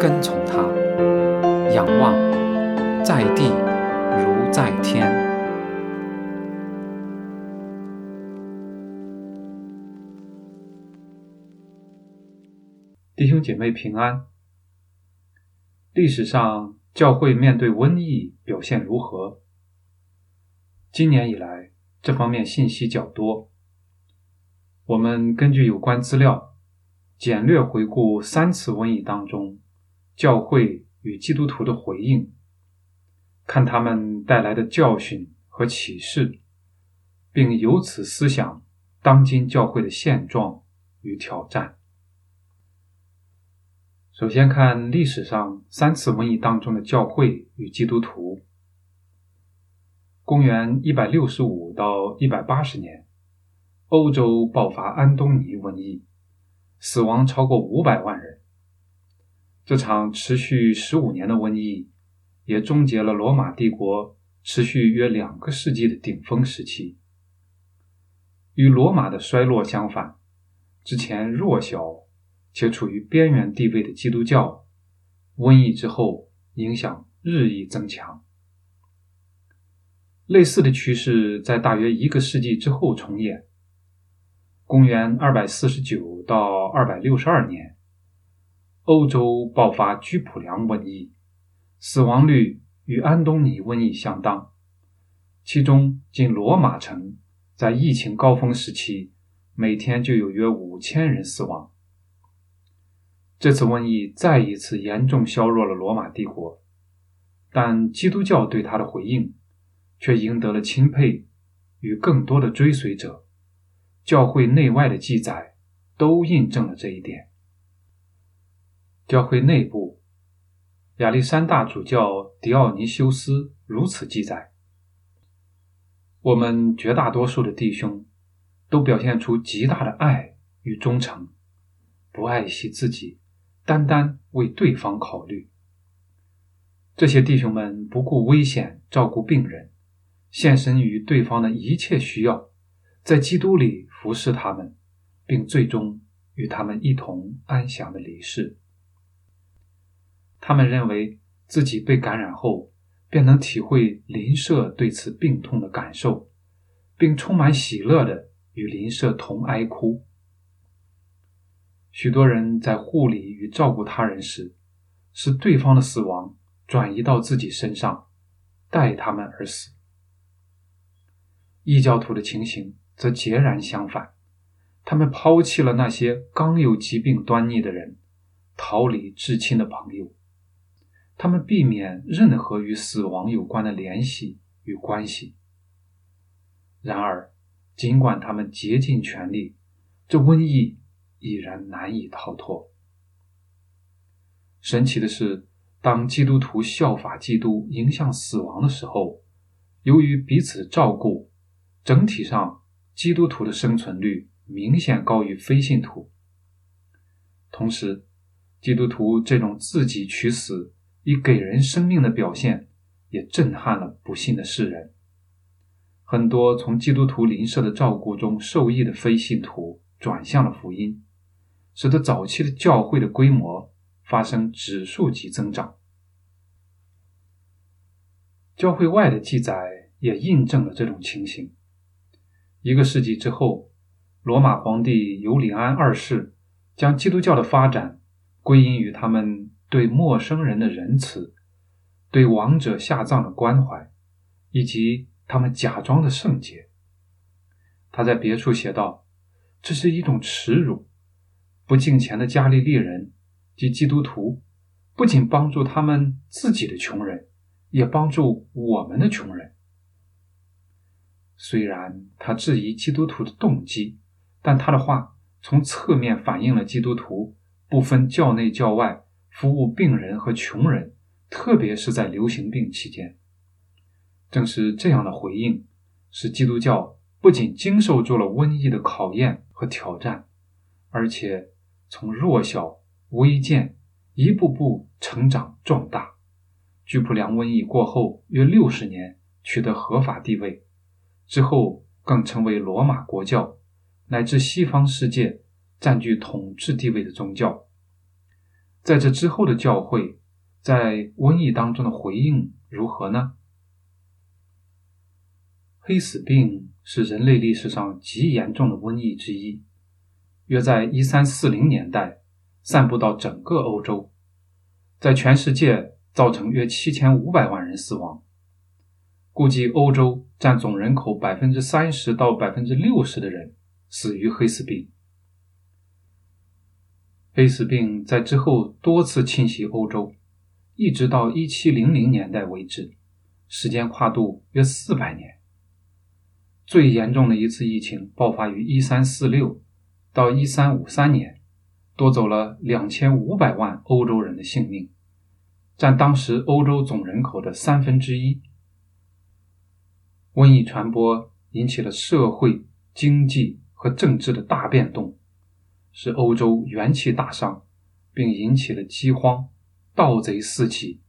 跟从他，仰望在地如在天。弟兄姐妹平安。历史上教会面对瘟疫表现如何？今年以来，这方面信息较多。我们根据有关资料，简略回顾三次瘟疫当中教会与基督徒的回应，看他们带来的教训和启示，并由此思想当今教会的现状与挑战。首先看历史上三次瘟疫当中的教会与基督徒。公元一百六十五到一百八十年，欧洲爆发安东尼瘟疫，死亡超过五百万人。这场持续十五年的瘟疫，也终结了罗马帝国持续约两个世纪的顶峰时期。与罗马的衰落相反，之前弱小。且处于边缘地位的基督教，瘟疫之后影响日益增强。类似的趋势在大约一个世纪之后重演。公元二百四十九到二百六十二年，欧洲爆发居普良瘟疫，死亡率与安东尼瘟疫相当。其中，仅罗马城在疫情高峰时期，每天就有约五千人死亡。这次瘟疫再一次严重削弱了罗马帝国，但基督教对他的回应却赢得了钦佩与更多的追随者。教会内外的记载都印证了这一点。教会内部，亚历山大主教迪奥尼修斯如此记载：“我们绝大多数的弟兄都表现出极大的爱与忠诚，不爱惜自己。”单单为对方考虑，这些弟兄们不顾危险照顾病人，献身于对方的一切需要，在基督里服侍他们，并最终与他们一同安详的离世。他们认为自己被感染后，便能体会邻舍对此病痛的感受，并充满喜乐的与邻舍同哀哭。许多人在护理与照顾他人时，使对方的死亡转移到自己身上，代他们而死。异教徒的情形则截然相反，他们抛弃了那些刚有疾病端倪的人，逃离至亲的朋友，他们避免任何与死亡有关的联系与关系。然而，尽管他们竭尽全力，这瘟疫。已然难以逃脱。神奇的是，当基督徒效法基督迎向死亡的时候，由于彼此照顾，整体上基督徒的生存率明显高于非信徒。同时，基督徒这种自己取死以给人生命的表现，也震撼了不幸的世人。很多从基督徒邻舍的照顾中受益的非信徒，转向了福音。使得早期的教会的规模发生指数级增长。教会外的记载也印证了这种情形。一个世纪之后，罗马皇帝尤里安二世将基督教的发展归因于他们对陌生人的仁慈、对亡者下葬的关怀，以及他们假装的圣洁。他在别处写道：“这是一种耻辱。”不敬虔的加利利人及基督徒，不仅帮助他们自己的穷人，也帮助我们的穷人。虽然他质疑基督徒的动机，但他的话从侧面反映了基督徒不分教内教外服务病人和穷人，特别是在流行病期间。正是这样的回应，使基督教不仅经受住了瘟疫的考验和挑战，而且从弱小微贱一步步成长壮大。居普良瘟疫过后约六十年，取得合法地位，之后更成为罗马国教乃至西方世界占据统治地位的宗教。在这之后的教会，在瘟疫当中的回应如何呢？黑死病是人类历史上极严重的瘟疫之一，约在一三四零年代散布到整个欧洲，在全世界造成约七千五百万人死亡，估计欧洲占总人口百分之三十到百分之六十的人死于黑死病。黑死病在之后多次侵袭欧洲，一直到一七零零年代为止，时间跨度约四百年。最严重的一次疫情爆发于一三四六到一三五三年，夺走了两千五百万欧洲人的性命，占当时欧洲总人口的三分之一。瘟疫传播引起了社会、经济和政治的大变动。使欧洲元气大伤，并引起了饥荒、盗贼四起、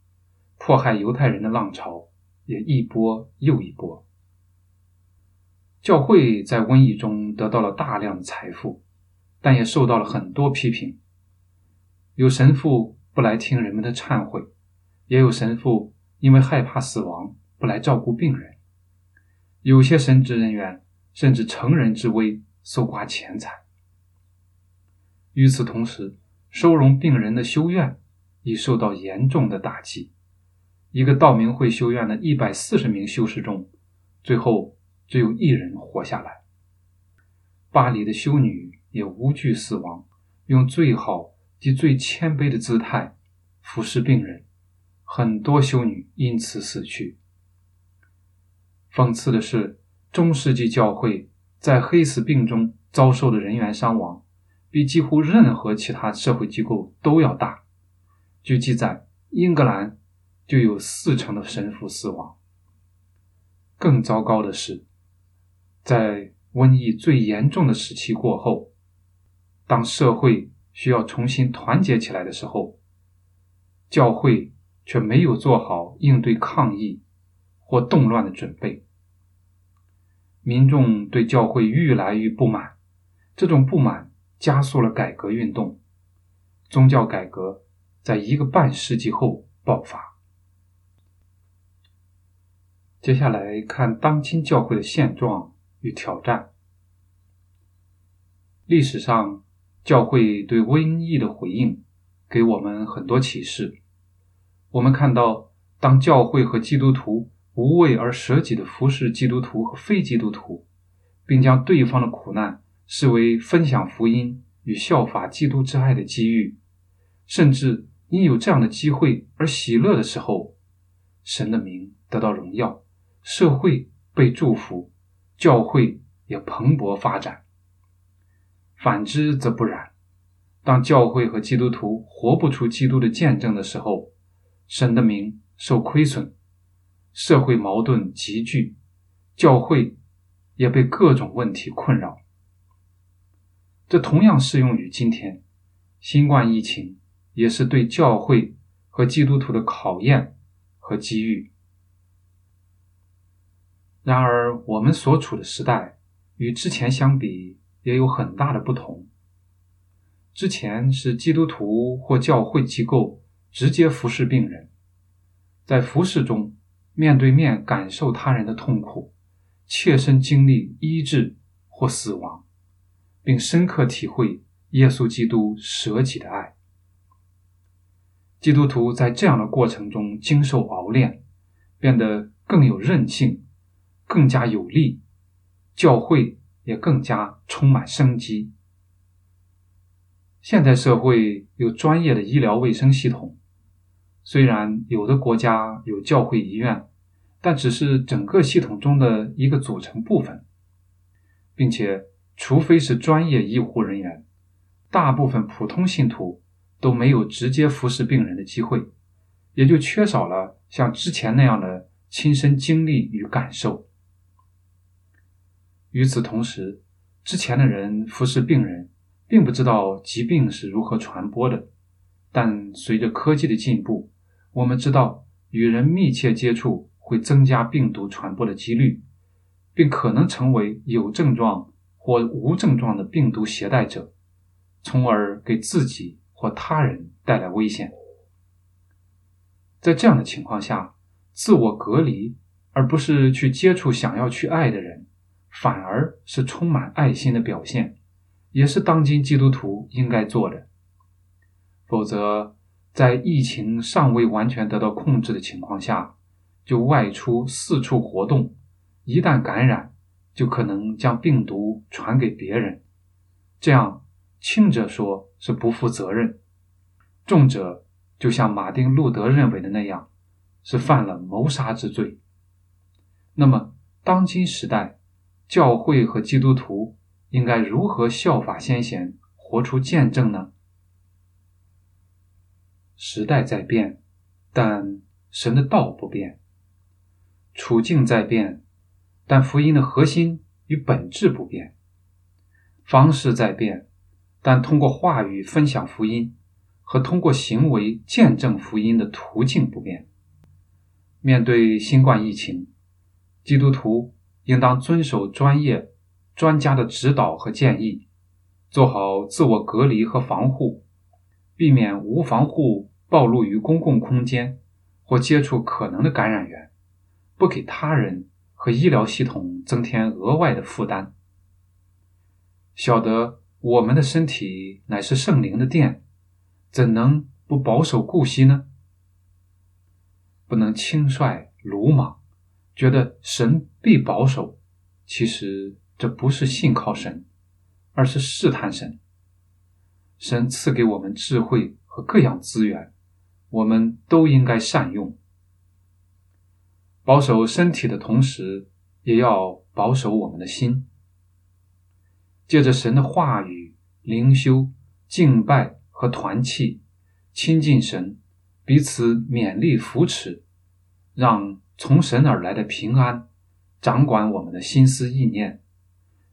迫害犹太人的浪潮也一波又一波。教会在瘟疫中得到了大量的财富，但也受到了很多批评。有神父不来听人们的忏悔，也有神父因为害怕死亡不来照顾病人。有些神职人员甚至乘人之危搜刮钱财。与此同时，收容病人的修院已受到严重的打击。一个道明会修院的一百四十名修士中，最后只有一人活下来。巴黎的修女也无惧死亡，用最好及最谦卑的姿态服侍病人。很多修女因此死去。讽刺的是，中世纪教会在黑死病中遭受的人员伤亡。比几乎任何其他社会机构都要大。据记载，英格兰就有四成的神父死亡。更糟糕的是，在瘟疫最严重的时期过后，当社会需要重新团结起来的时候，教会却没有做好应对抗议或动乱的准备。民众对教会愈来愈不满，这种不满。加速了改革运动，宗教改革在一个半世纪后爆发。接下来看当今教会的现状与挑战。历史上，教会对瘟疫的回应给我们很多启示。我们看到，当教会和基督徒无畏而舍己的服侍基督徒和非基督徒，并将对方的苦难。视为分享福音与效法基督之爱的机遇，甚至因有这样的机会而喜乐的时候，神的名得到荣耀，社会被祝福，教会也蓬勃发展。反之则不然，当教会和基督徒活不出基督的见证的时候，神的名受亏损，社会矛盾急剧，教会也被各种问题困扰。这同样适用于今天，新冠疫情也是对教会和基督徒的考验和机遇。然而，我们所处的时代与之前相比也有很大的不同。之前是基督徒或教会机构直接服侍病人，在服侍中面对面感受他人的痛苦，切身经历医治或死亡。并深刻体会耶稣基督舍己的爱。基督徒在这样的过程中经受熬炼，变得更有韧性，更加有力，教会也更加充满生机。现代社会有专业的医疗卫生系统，虽然有的国家有教会医院，但只是整个系统中的一个组成部分，并且。除非是专业医护人员，大部分普通信徒都没有直接服侍病人的机会，也就缺少了像之前那样的亲身经历与感受。与此同时，之前的人服侍病人，并不知道疾病是如何传播的，但随着科技的进步，我们知道与人密切接触会增加病毒传播的几率，并可能成为有症状或无症状的病毒携带者，从而给自己或他人带来危险。在这样的情况下，自我隔离而不是去接触想要去爱的人。反而是充满爱心的表现，也是当今基督徒应该做的。否则，在疫情尚未完全得到控制的情况下，就外出四处活动，一旦感染，就可能将病毒传给别人。这样，轻者说是不负责任，重者就像马丁·路德认为的那样，是犯了谋杀之罪。那么，当今时代。教会和基督徒应该如何效法先贤，活出见证呢？时代在变，但神的道不变；处境在变，但福音的核心与本质不变；方式在变，但通过话语分享福音和通过行为见证福音的途径不变。面对新冠疫情，基督徒。应当遵守专业专家的指导和建议，做好自我隔离和防护，避免无防护暴露于公共空间或接触可能的感染源，不给他人和医疗系统增添额外的负担。晓得我们的身体乃是圣灵的殿，怎能不保守顾惜呢？不能轻率鲁莽。觉得神必保守，其实这不是信靠神，而是试探神。神赐给我们智慧和各样资源，我们都应该善用。保守身体的同时，也要保守我们的心。借着神的话语、灵修、敬拜和团契，亲近神，彼此勉励扶持，让。从神而来的平安，掌管我们的心思意念，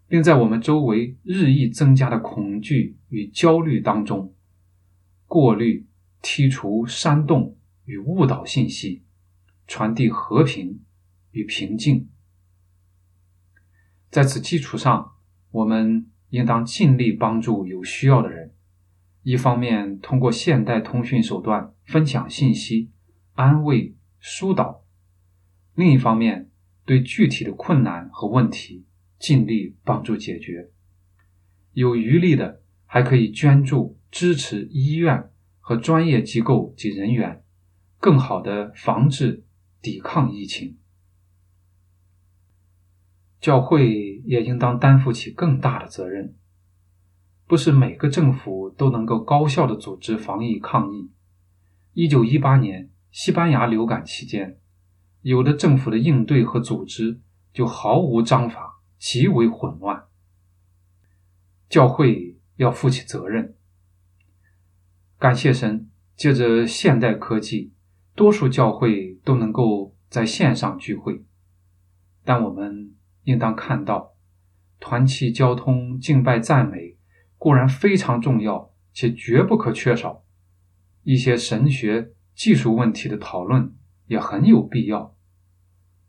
并在我们周围日益增加的恐惧与焦虑当中，过滤、剔除煽动与误导信息，传递和平与平静。在此基础上，我们应当尽力帮助有需要的人，一方面通过现代通讯手段分享信息、安慰、疏导。另一方面，对具体的困难和问题尽力帮助解决。有余力的，还可以捐助支持医院和专业机构及人员，更好的防治、抵抗疫情。教会也应当担负起更大的责任。不是每个政府都能够高效的组织防疫抗疫。一九一八年西班牙流感期间。有的政府的应对和组织就毫无章法，极为混乱。教会要负起责任。感谢神，借着现代科技，多数教会都能够在线上聚会。但我们应当看到，团契、交通、敬拜、赞美固然非常重要，且绝不可缺少。一些神学、技术问题的讨论。也很有必要，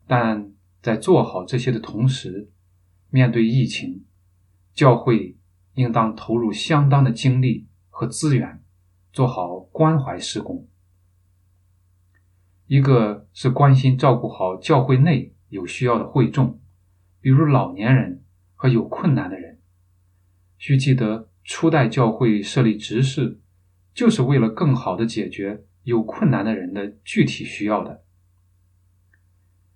但在做好这些的同时，面对疫情，教会应当投入相当的精力和资源，做好关怀施工。一个是关心照顾好教会内有需要的会众，比如老年人和有困难的人。需记得，初代教会设立执事，就是为了更好的解决。有困难的人的具体需要的，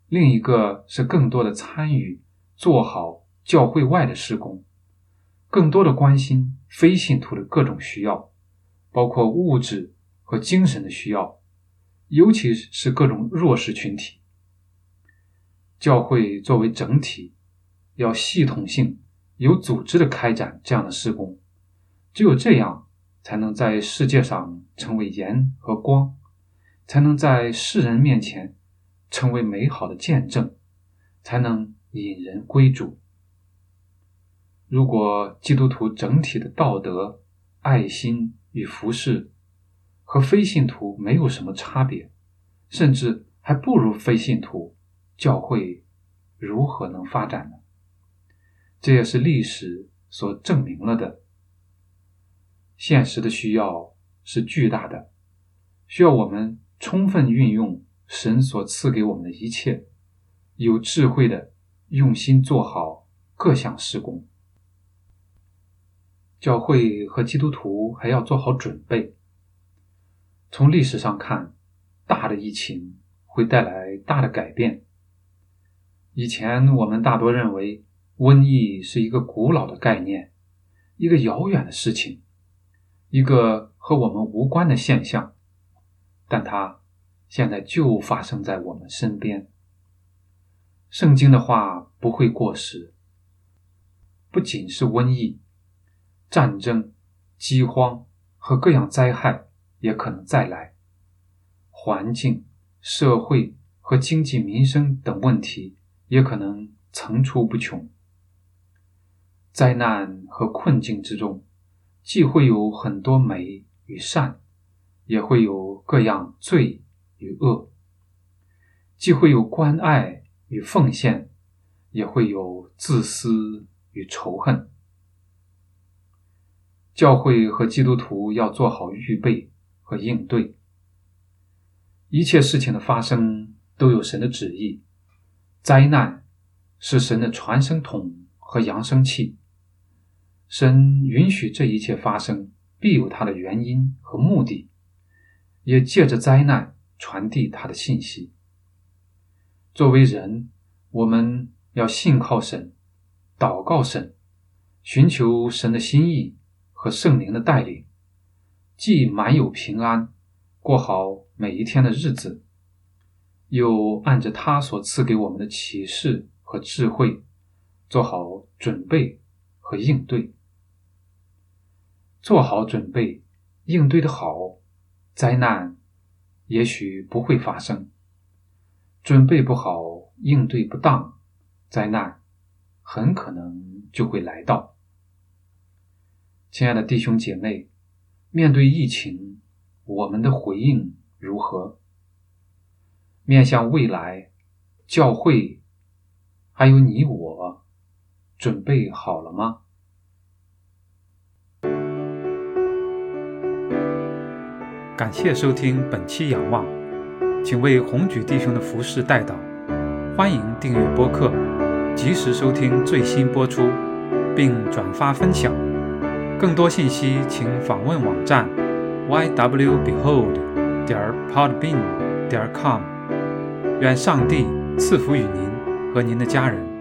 另一个是更多的参与做好教会外的施工，更多的关心非信徒的各种需要，包括物质和精神的需要，尤其是各种弱势群体。教会作为整体，要系统性、有组织的开展这样的施工，只有这样，才能在世界上成为盐和光，才能在世人面前成为美好的见证，才能引人归主。如果基督徒整体的道德、爱心与服饰和非信徒没有什么差别，甚至还不如非信徒，教会如何能发展呢？这也是历史所证明了的。现实的需要是巨大的，需要我们充分运用神所赐给我们的一切，有智慧的用心做好各项施工。教会和基督徒还要做好准备。从历史上看，大的疫情会带来大的改变。以前我们大多认为瘟疫是一个古老的概念，一个遥远的事情，一个和我们无关的现象，但它现在就发生在我们身边。圣经的话不会过时，不仅是瘟疫。战争、饥荒和各样灾害也可能再来，环境、社会和经济民生等问题也可能层出不穷。灾难和困境之中，既会有很多美与善，也会有各样罪与恶；既会有关爱与奉献，也会有自私与仇恨。教会和基督徒要做好预备和应对。一切事情的发生都有神的旨意。灾难是神的传声筒和扬声器。神允许这一切发生，必有他的原因和目的，也借着灾难传递他的信息。作为人，我们要信靠神，祷告神，寻求神的心意。和圣灵的带领，既满有平安，过好每一天的日子，又按着他所赐给我们的启示和智慧，做好准备和应对。做好准备，应对的好，灾难也许不会发生；准备不好，应对不当，灾难很可能就会来到。亲爱的弟兄姐妹，面对疫情，我们的回应如何？面向未来，教会还有你我，准备好了吗？感谢收听本期《仰望》，请为红举弟兄的服饰代祷。欢迎订阅播客，及时收听最新播出，并转发分享。更多信息，请访问网站 ywbehold. 点 podbean. 点 com。愿上帝赐福于您和您的家人。